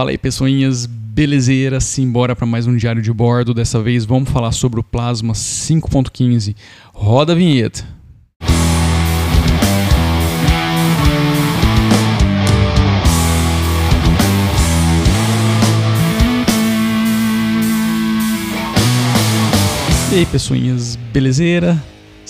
Fala aí, pessoinhas, belezeira? Simbora para mais um diário de bordo. Dessa vez vamos falar sobre o Plasma 5.15. Roda a vinheta. E aí, pessoinhas, belezeira?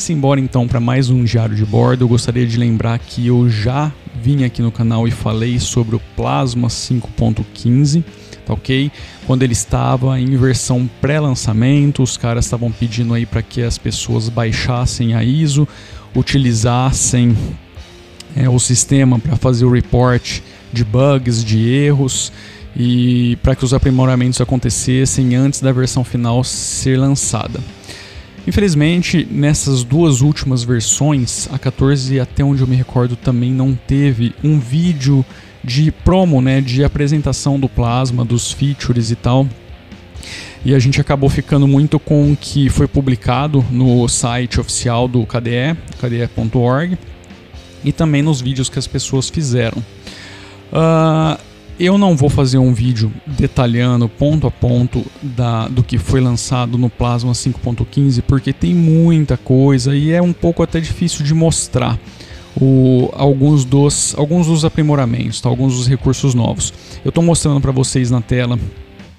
Simbora então para mais um diário de bordo. Eu gostaria de lembrar que eu já vim aqui no canal e falei sobre o Plasma 5.15, tá ok? Quando ele estava em versão pré-lançamento, os caras estavam pedindo aí para que as pessoas baixassem a ISO, utilizassem é, o sistema para fazer o report de bugs, de erros e para que os aprimoramentos acontecessem antes da versão final ser lançada. Infelizmente, nessas duas últimas versões, a 14 até onde eu me recordo também não teve um vídeo de promo, né, de apresentação do plasma, dos features e tal. E a gente acabou ficando muito com o que foi publicado no site oficial do KDE, kde.org, e também nos vídeos que as pessoas fizeram. Uh, eu não vou fazer um vídeo detalhando ponto a ponto da, do que foi lançado no Plasma 5.15 porque tem muita coisa e é um pouco até difícil de mostrar o, alguns, dos, alguns dos aprimoramentos, tá? alguns dos recursos novos. Eu estou mostrando para vocês na tela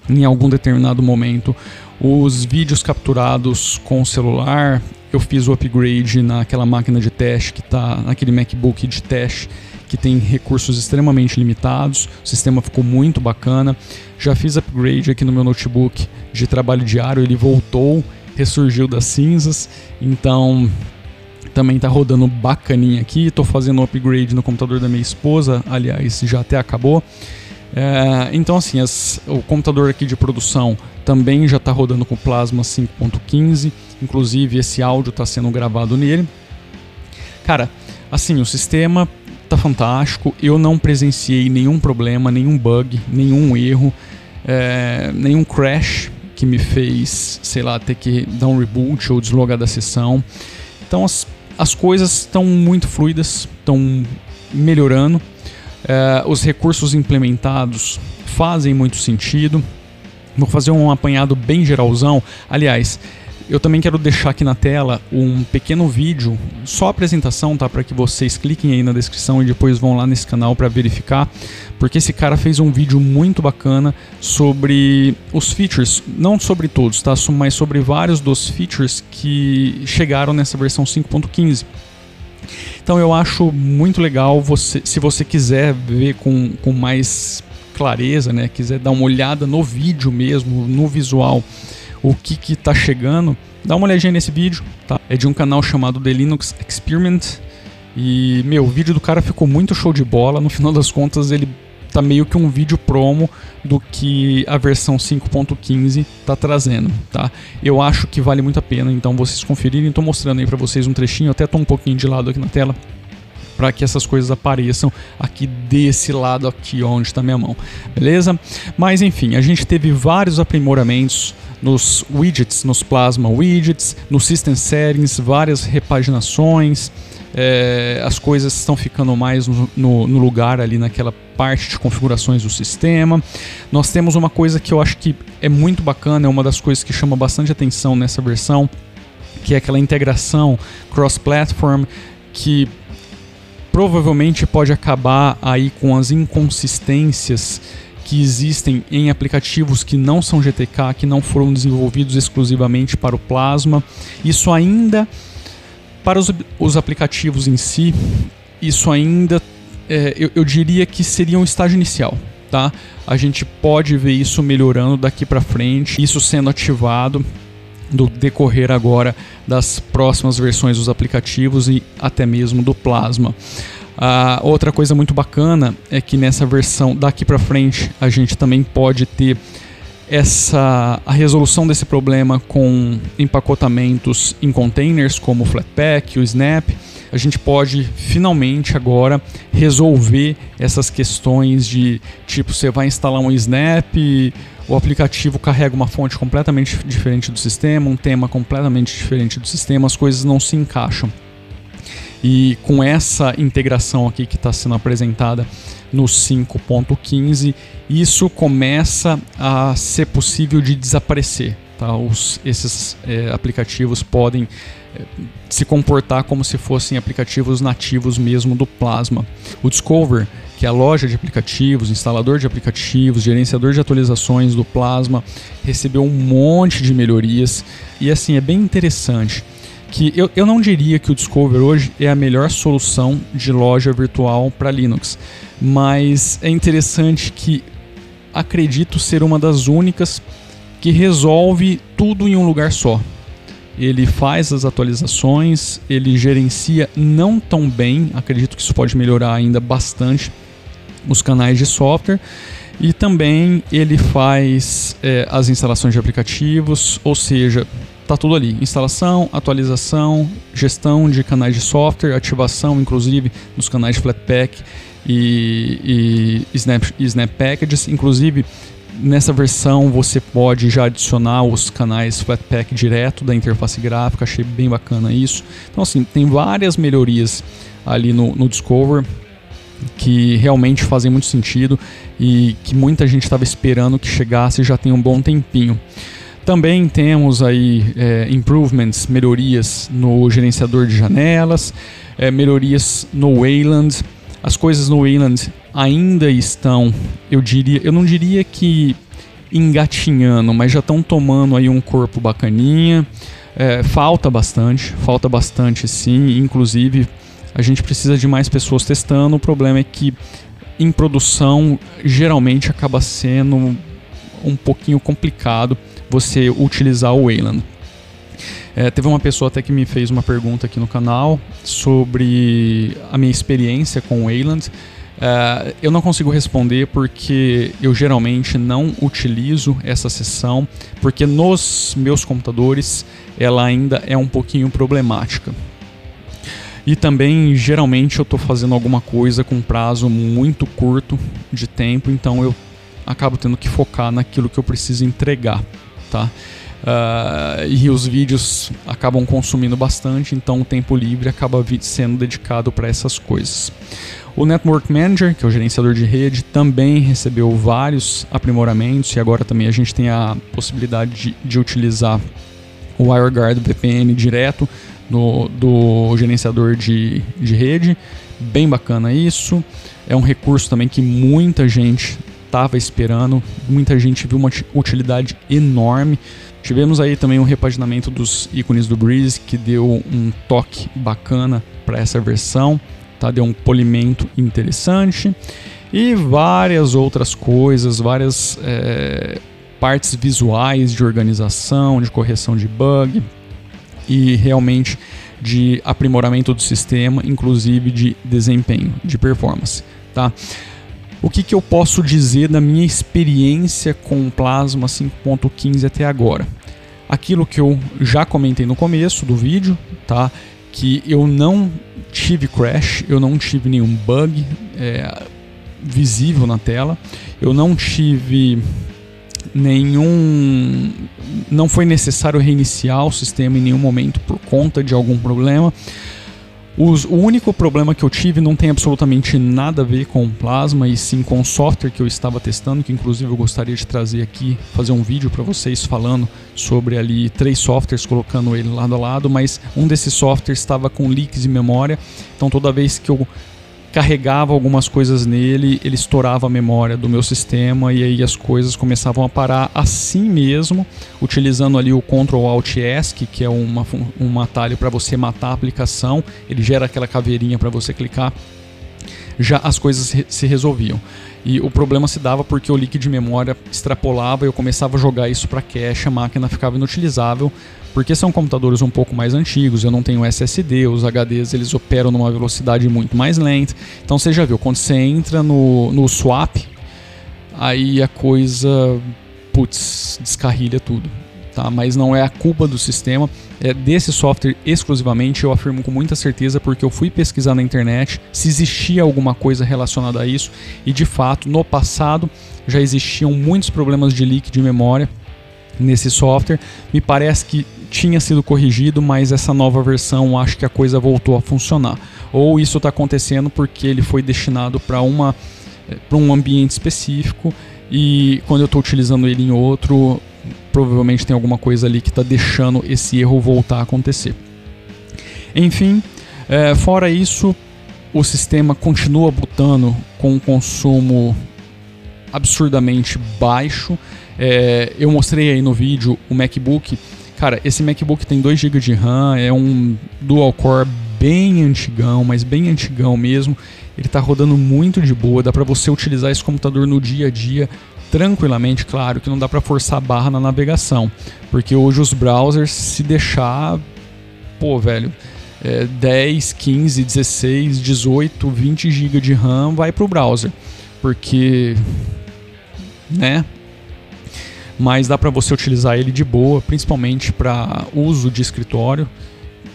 em algum determinado momento os vídeos capturados com o celular. Eu fiz o upgrade naquela máquina de teste que está naquele MacBook de teste que tem recursos extremamente limitados. O sistema ficou muito bacana. Já fiz upgrade aqui no meu notebook de trabalho diário, ele voltou, ressurgiu das cinzas. Então, também está rodando bacaninha aqui. Estou fazendo upgrade no computador da minha esposa, aliás, já até acabou. É, então, assim, as, o computador aqui de produção também já está rodando com Plasma 5.15. Inclusive, esse áudio está sendo gravado nele. Cara, assim, o sistema tá fantástico. Eu não presenciei nenhum problema, nenhum bug, nenhum erro, é, nenhum crash que me fez, sei lá, ter que dar um reboot ou deslogar da sessão. Então as, as coisas estão muito fluidas, estão melhorando. É, os recursos implementados fazem muito sentido. Vou fazer um apanhado bem geralzão. Aliás, eu também quero deixar aqui na tela um pequeno vídeo, só apresentação, tá? Para que vocês cliquem aí na descrição e depois vão lá nesse canal para verificar, porque esse cara fez um vídeo muito bacana sobre os features, não sobre todos, tá? Mas sobre vários dos features que chegaram nessa versão 5.15. Então eu acho muito legal você, se você quiser ver com, com mais clareza, né? Quiser dar uma olhada no vídeo mesmo, no visual o que que tá chegando, dá uma olhadinha nesse vídeo, tá? É de um canal chamado The Linux Experiment. E, meu, o vídeo do cara ficou muito show de bola. No final das contas, ele tá meio que um vídeo promo do que a versão 5.15 tá trazendo, tá? Eu acho que vale muito a pena, então vocês conferirem, tô mostrando aí para vocês um trechinho, até tô um pouquinho de lado aqui na tela para que essas coisas apareçam aqui desse lado aqui onde está minha mão, beleza? Mas enfim, a gente teve vários aprimoramentos nos widgets, nos Plasma Widgets, no System Settings, várias repaginações. É, as coisas estão ficando mais no, no, no, lugar ali naquela parte de configurações do sistema. Nós temos uma coisa que eu acho que é muito bacana, é uma das coisas que chama bastante atenção nessa versão, que é aquela integração cross-platform que provavelmente pode acabar aí com as inconsistências que existem em aplicativos que não são GTK, que não foram desenvolvidos exclusivamente para o Plasma. Isso ainda, para os, os aplicativos em si, isso ainda, é, eu, eu diria que seria um estágio inicial. Tá? A gente pode ver isso melhorando daqui para frente, isso sendo ativado do decorrer agora das próximas versões dos aplicativos e até mesmo do Plasma. A outra coisa muito bacana é que nessa versão daqui para frente a gente também pode ter essa a resolução desse problema com empacotamentos em containers como o Flatpak, o Snap. A gente pode finalmente agora resolver essas questões de tipo você vai instalar um Snap, o aplicativo carrega uma fonte completamente diferente do sistema, um tema completamente diferente do sistema, as coisas não se encaixam. E com essa integração aqui que está sendo apresentada no 5.15, isso começa a ser possível de desaparecer. Tá? Os, esses é, aplicativos podem é, se comportar como se fossem aplicativos nativos mesmo do Plasma. O Discover, que é a loja de aplicativos, instalador de aplicativos, gerenciador de atualizações do Plasma, recebeu um monte de melhorias e assim é bem interessante que eu, eu não diria que o Discover hoje é a melhor solução de loja virtual para Linux, mas é interessante que acredito ser uma das únicas que resolve tudo em um lugar só. Ele faz as atualizações, ele gerencia não tão bem, acredito que isso pode melhorar ainda bastante os canais de software e também ele faz é, as instalações de aplicativos, ou seja, tá tudo ali: instalação, atualização, gestão de canais de software, ativação, inclusive dos canais Flatpak e, e Snap, Snap Packages. Inclusive, nessa versão você pode já adicionar os canais Flatpak direto da interface gráfica, achei bem bacana isso. Então, assim, tem várias melhorias ali no, no Discover que realmente fazem muito sentido e que muita gente estava esperando que chegasse já tem um bom tempinho. Também temos aí é, improvements, melhorias no gerenciador de janelas, é, melhorias no Wayland. As coisas no Wayland ainda estão, eu diria, eu não diria que engatinhando, mas já estão tomando aí um corpo bacaninha. É, falta bastante, falta bastante sim. Inclusive, a gente precisa de mais pessoas testando. O problema é que em produção geralmente acaba sendo um pouquinho complicado você utilizar o Wayland. É, teve uma pessoa até que me fez uma pergunta aqui no canal sobre a minha experiência com o Wayland. É, eu não consigo responder porque eu geralmente não utilizo essa sessão, porque nos meus computadores ela ainda é um pouquinho problemática. E também, geralmente, eu estou fazendo alguma coisa com prazo muito curto de tempo, então eu acabo tendo que focar naquilo que eu preciso entregar tá? Uh, e os vídeos acabam consumindo bastante, então o tempo livre acaba sendo dedicado para essas coisas. O Network Manager, que é o gerenciador de rede, também recebeu vários aprimoramentos e agora também a gente tem a possibilidade de, de utilizar o WireGuard VPN direto no, do gerenciador de, de rede. Bem bacana isso. É um recurso também que muita gente estava esperando. Muita gente viu uma utilidade enorme. Tivemos aí também um repaginamento dos ícones do Breeze que deu um toque bacana para essa versão, tá? Deu um polimento interessante e várias outras coisas, várias é, partes visuais de organização, de correção de bug e realmente de aprimoramento do sistema, inclusive de desempenho, de performance, tá? O que, que eu posso dizer da minha experiência com o Plasma 5.15 até agora? Aquilo que eu já comentei no começo do vídeo, tá? Que eu não tive crash, eu não tive nenhum bug é, visível na tela, eu não tive nenhum. Não foi necessário reiniciar o sistema em nenhum momento por conta de algum problema. Os, o único problema que eu tive não tem absolutamente nada a ver com Plasma e sim com o software que eu estava testando, que inclusive eu gostaria de trazer aqui, fazer um vídeo para vocês falando sobre ali três softwares, colocando ele lado a lado, mas um desses softwares estava com leaks de memória, então toda vez que eu carregava algumas coisas nele, ele estourava a memória do meu sistema e aí as coisas começavam a parar assim mesmo, utilizando ali o Ctrl Alt ESC, que é uma, um atalho para você matar a aplicação, ele gera aquela caveirinha para você clicar, já as coisas se resolviam. E o problema se dava porque o leak de memória extrapolava e eu começava a jogar isso para cache, a máquina ficava inutilizável, porque são computadores um pouco mais antigos, eu não tenho SSD, os HDs eles operam numa velocidade muito mais lenta. Então você já viu, quando você entra no, no swap, aí a coisa, putz, descarrilha tudo. Tá? Mas não é a culpa do sistema, é desse software exclusivamente, eu afirmo com muita certeza, porque eu fui pesquisar na internet se existia alguma coisa relacionada a isso, e de fato, no passado já existiam muitos problemas de leak de memória nesse software. Me parece que tinha sido corrigido, mas essa nova versão acho que a coisa voltou a funcionar. Ou isso está acontecendo porque ele foi destinado para uma é, para um ambiente específico e quando eu estou utilizando ele em outro, provavelmente tem alguma coisa ali que está deixando esse erro voltar a acontecer. Enfim, é, fora isso, o sistema continua botando com um consumo absurdamente baixo. É, eu mostrei aí no vídeo o MacBook. Cara, esse MacBook tem 2 GB de RAM, é um dual core bem antigão, mas bem antigão mesmo. Ele está rodando muito de boa, dá para você utilizar esse computador no dia a dia tranquilamente, claro que não dá para forçar a barra na navegação, porque hoje os browsers se deixar, pô, velho, é, 10, 15, 16, 18, 20 GB de RAM vai para o browser, porque, né? Mas dá para você utilizar ele de boa, principalmente para uso de escritório.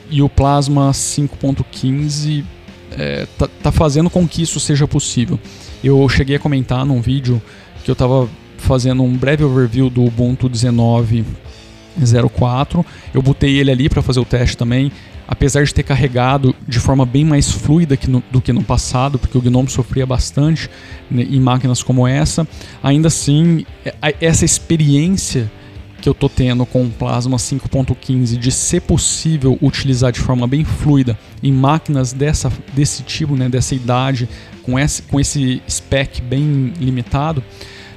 E o Plasma 5.15 é, tá, tá fazendo com que isso seja possível. Eu cheguei a comentar num vídeo que eu estava fazendo um breve overview do Ubuntu 19.04. Eu botei ele ali para fazer o teste também apesar de ter carregado de forma bem mais fluida que no, do que no passado, porque o GNOME sofria bastante né, em máquinas como essa, ainda assim, é, essa experiência que eu estou tendo com o Plasma 5.15 de ser possível utilizar de forma bem fluida em máquinas dessa, desse tipo, né, dessa idade, com esse, com esse spec bem limitado,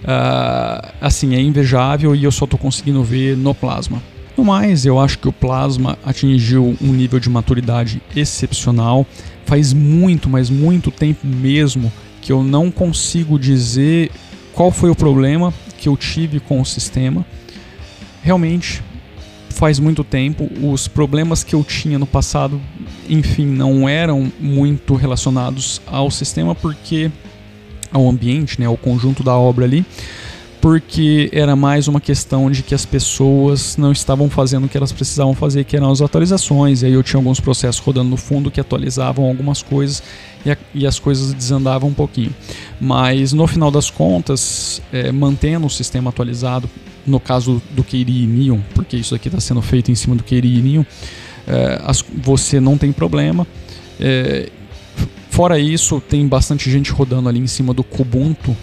uh, assim, é invejável e eu só estou conseguindo ver no Plasma. No mais, eu acho que o Plasma atingiu um nível de maturidade excepcional. Faz muito, mas muito tempo mesmo que eu não consigo dizer qual foi o problema que eu tive com o sistema. Realmente, faz muito tempo. Os problemas que eu tinha no passado, enfim, não eram muito relacionados ao sistema, porque ao ambiente, né, ao conjunto da obra ali porque era mais uma questão de que as pessoas não estavam fazendo o que elas precisavam fazer, que eram as atualizações. E aí eu tinha alguns processos rodando no fundo que atualizavam algumas coisas e, a, e as coisas desandavam um pouquinho. Mas no final das contas, é, mantendo o sistema atualizado, no caso do KDE Neon, porque isso aqui está sendo feito em cima do KDE Neon, é, as, você não tem problema. É, fora isso, tem bastante gente rodando ali em cima do Kubuntu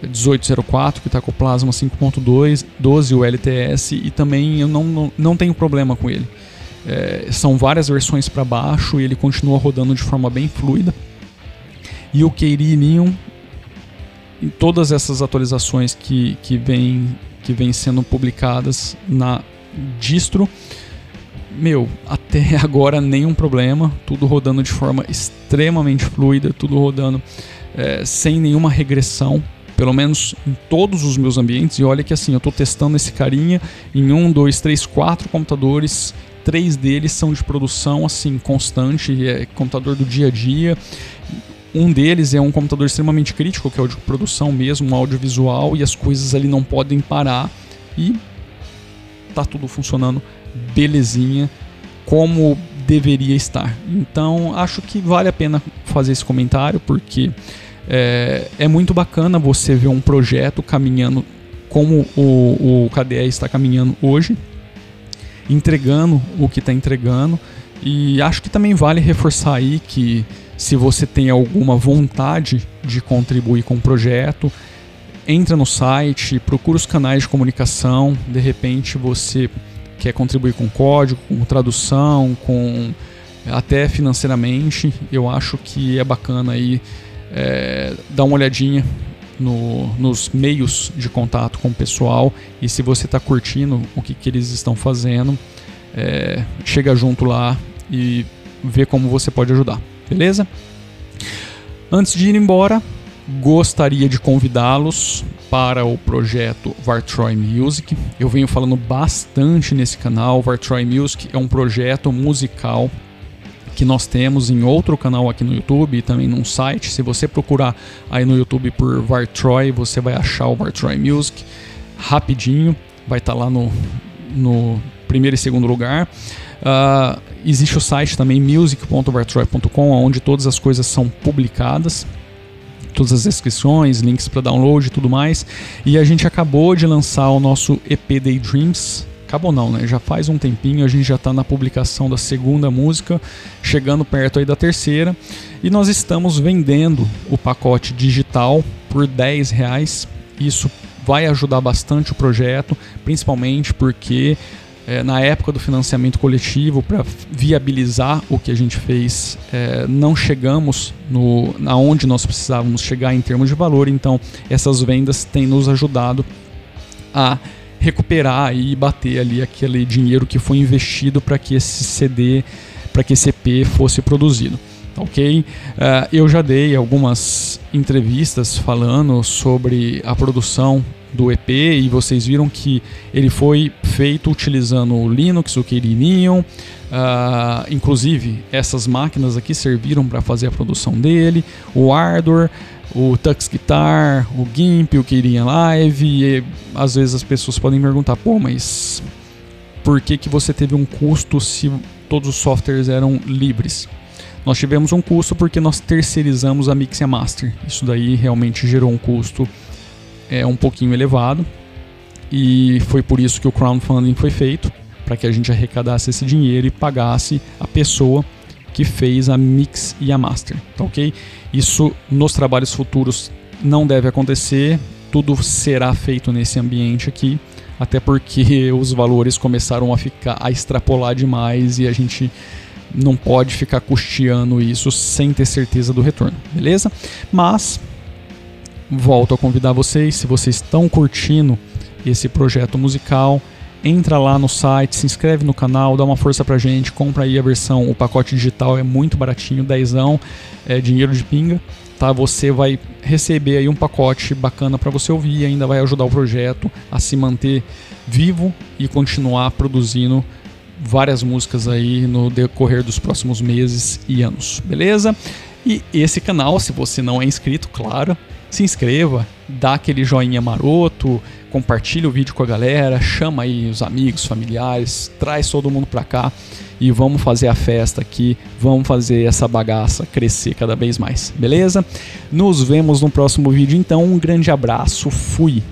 1804 que está com o Plasma 5.2, 12 o LTS e também eu não, não, não tenho problema com ele. É, são várias versões para baixo e ele continua rodando de forma bem fluida. E o KDE Neon, em todas essas atualizações que, que vêm que vem sendo publicadas na distro, meu, até agora nenhum problema, tudo rodando de forma extremamente fluida, tudo rodando é, sem nenhuma regressão pelo menos em todos os meus ambientes. E olha que assim, eu estou testando esse carinha em um, dois, três, quatro computadores. Três deles são de produção assim constante, é computador do dia a dia. Um deles é um computador extremamente crítico, que é o de produção mesmo, um audiovisual, e as coisas ali não podem parar. E tá tudo funcionando belezinha, como deveria estar. Então acho que vale a pena fazer esse comentário, porque é, é muito bacana você ver um projeto caminhando como o, o KDE está caminhando hoje, entregando o que está entregando. E acho que também vale reforçar aí que se você tem alguma vontade de contribuir com o projeto, entra no site, procura os canais de comunicação, de repente você quer contribuir com código, com tradução, com até financeiramente, eu acho que é bacana aí é, dá uma olhadinha no, nos meios de contato com o pessoal e se você está curtindo o que, que eles estão fazendo, é, chega junto lá e vê como você pode ajudar, beleza? Antes de ir embora, gostaria de convidá-los para o projeto Vartroy Music. Eu venho falando bastante nesse canal. Vartroy Music é um projeto musical que nós temos em outro canal aqui no YouTube e também num site. Se você procurar aí no YouTube por Vartroy, você vai achar o Vartroy Music rapidinho, vai estar tá lá no, no primeiro e segundo lugar. Uh, existe o site também music.vartroy.com, onde todas as coisas são publicadas, todas as descrições, links para download e tudo mais. E a gente acabou de lançar o nosso EP Daydreams, acabou não, né? Já faz um tempinho, a gente já está na publicação da segunda música, chegando perto aí da terceira, e nós estamos vendendo o pacote digital por 10 reais. Isso vai ajudar bastante o projeto, principalmente porque é, na época do financiamento coletivo, para viabilizar o que a gente fez, é, não chegamos no, aonde nós precisávamos chegar em termos de valor, então essas vendas têm nos ajudado a recuperar e bater ali aquele dinheiro que foi investido para que esse CD, para que esse EP fosse produzido. Ok? Uh, eu já dei algumas entrevistas falando sobre a produção do EP e vocês viram que ele foi feito utilizando o Linux, o Kyrenium, uh, inclusive essas máquinas aqui serviram para fazer a produção dele, o hardware, o Tux Guitar, o GIMP, o Keyring Live, e às vezes as pessoas podem perguntar, pô, mas por que, que você teve um custo se todos os softwares eram livres? Nós tivemos um custo porque nós terceirizamos a Mix Master. Isso daí realmente gerou um custo é um pouquinho elevado e foi por isso que o crowdfunding foi feito para que a gente arrecadasse esse dinheiro e pagasse a pessoa que fez a mix e a master, tá ok? Isso nos trabalhos futuros não deve acontecer, tudo será feito nesse ambiente aqui, até porque os valores começaram a ficar a extrapolar demais e a gente não pode ficar custeando isso sem ter certeza do retorno, beleza? Mas volto a convidar vocês, se vocês estão curtindo esse projeto musical, entra lá no site, se inscreve no canal, dá uma força pra gente, compra aí a versão, o pacote digital é muito baratinho, dezão, é dinheiro de pinga, tá? Você vai receber aí um pacote bacana para você ouvir e ainda vai ajudar o projeto a se manter vivo e continuar produzindo várias músicas aí no decorrer dos próximos meses e anos, beleza? E esse canal, se você não é inscrito, claro, se inscreva, dá aquele joinha maroto, compartilha o vídeo com a galera, chama aí os amigos, familiares, traz todo mundo pra cá e vamos fazer a festa aqui, vamos fazer essa bagaça crescer cada vez mais, beleza? Nos vemos no próximo vídeo então, um grande abraço, fui!